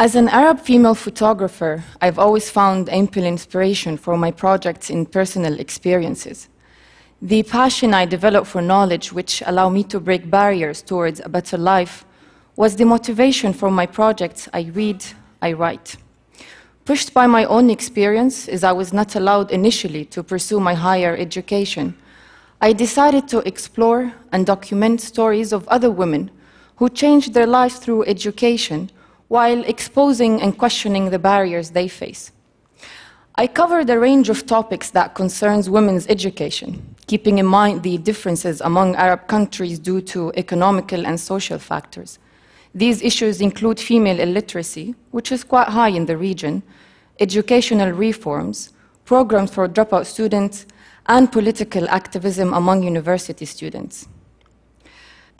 As an Arab female photographer, I've always found ample inspiration for my projects in personal experiences. The passion I developed for knowledge, which allow me to break barriers towards a better life, was the motivation for my projects I read, I write. Pushed by my own experience, as I was not allowed initially to pursue my higher education, I decided to explore and document stories of other women who changed their lives through education while exposing and questioning the barriers they face. I covered a range of topics that concerns women's education, keeping in mind the differences among Arab countries due to economical and social factors. These issues include female illiteracy, which is quite high in the region, educational reforms, programs for dropout students, and political activism among university students.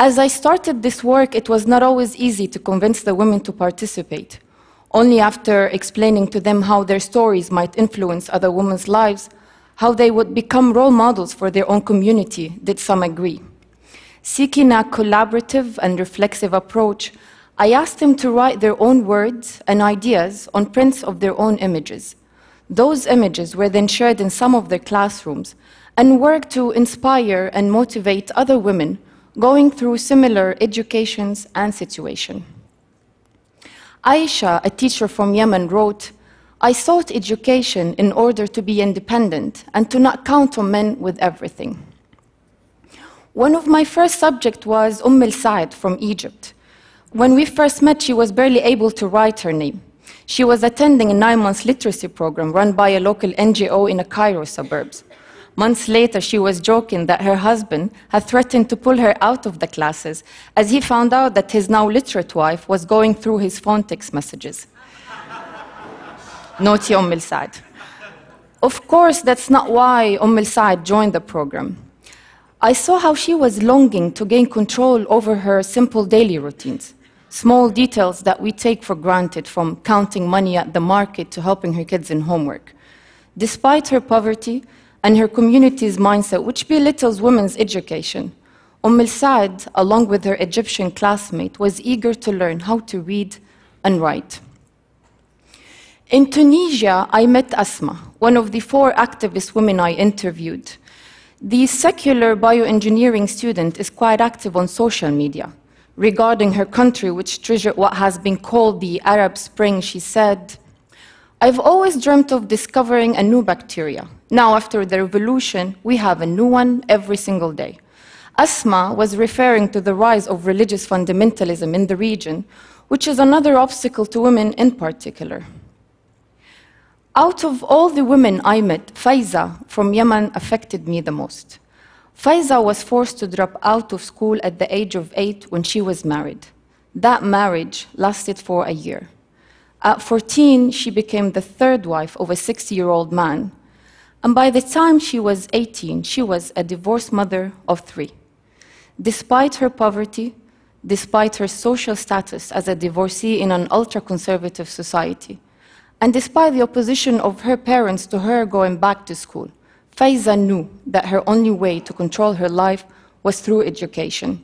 As I started this work, it was not always easy to convince the women to participate. Only after explaining to them how their stories might influence other women's lives, how they would become role models for their own community, did some agree. Seeking a collaborative and reflexive approach, I asked them to write their own words and ideas on prints of their own images. Those images were then shared in some of their classrooms and worked to inspire and motivate other women going through similar educations and situation. Aisha, a teacher from Yemen, wrote, I sought education in order to be independent and to not count on men with everything. One of my first subjects was Umm al-Sa'd from Egypt. When we first met, she was barely able to write her name. She was attending a nine-month literacy program run by a local NGO in the Cairo suburbs. Months later, she was joking that her husband had threatened to pull her out of the classes as he found out that his now literate wife was going through his phone text messages. Naughty Umm al-Sa'd. Of course, that's not why Umm al-Sa'd joined the program. I saw how she was longing to gain control over her simple daily routines, small details that we take for granted from counting money at the market to helping her kids in homework. Despite her poverty, and her community's mindset, which belittles women's education. Umm al-Sa'd, along with her Egyptian classmate, was eager to learn how to read and write. In Tunisia, I met Asma, one of the four activist women I interviewed. The secular bioengineering student is quite active on social media. Regarding her country, which triggered what has been called the Arab Spring, she said, I've always dreamt of discovering a new bacteria. Now, after the revolution, we have a new one every single day. Asma was referring to the rise of religious fundamentalism in the region, which is another obstacle to women in particular. Out of all the women I met, Faiza from Yemen affected me the most. Faiza was forced to drop out of school at the age of eight when she was married. That marriage lasted for a year. At 14, she became the third wife of a 60 year old man. And by the time she was 18, she was a divorced mother of three. Despite her poverty, despite her social status as a divorcee in an ultra conservative society, and despite the opposition of her parents to her going back to school, Faiza knew that her only way to control her life was through education.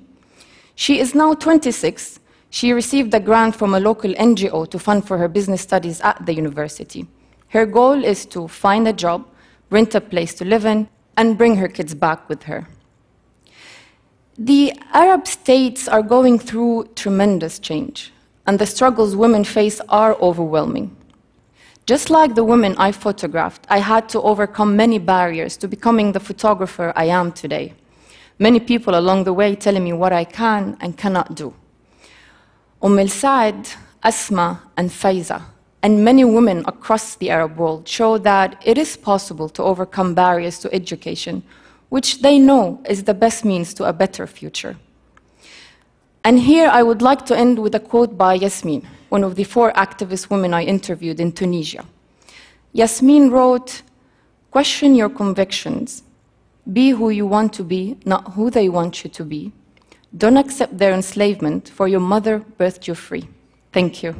She is now 26 she received a grant from a local NGO to fund for her business studies at the university. Her goal is to find a job, rent a place to live in, and bring her kids back with her. The Arab states are going through tremendous change, and the struggles women face are overwhelming. Just like the women I photographed, I had to overcome many barriers to becoming the photographer I am today. Many people along the way telling me what I can and cannot do. Umm al-Sa'd, Asma, and Faiza, and many women across the Arab world show that it is possible to overcome barriers to education, which they know is the best means to a better future. And here I would like to end with a quote by Yasmin, one of the four activist women I interviewed in Tunisia. Yasmin wrote, Question your convictions. Be who you want to be, not who they want you to be. Don't accept their enslavement, for your mother birthed you free. Thank you.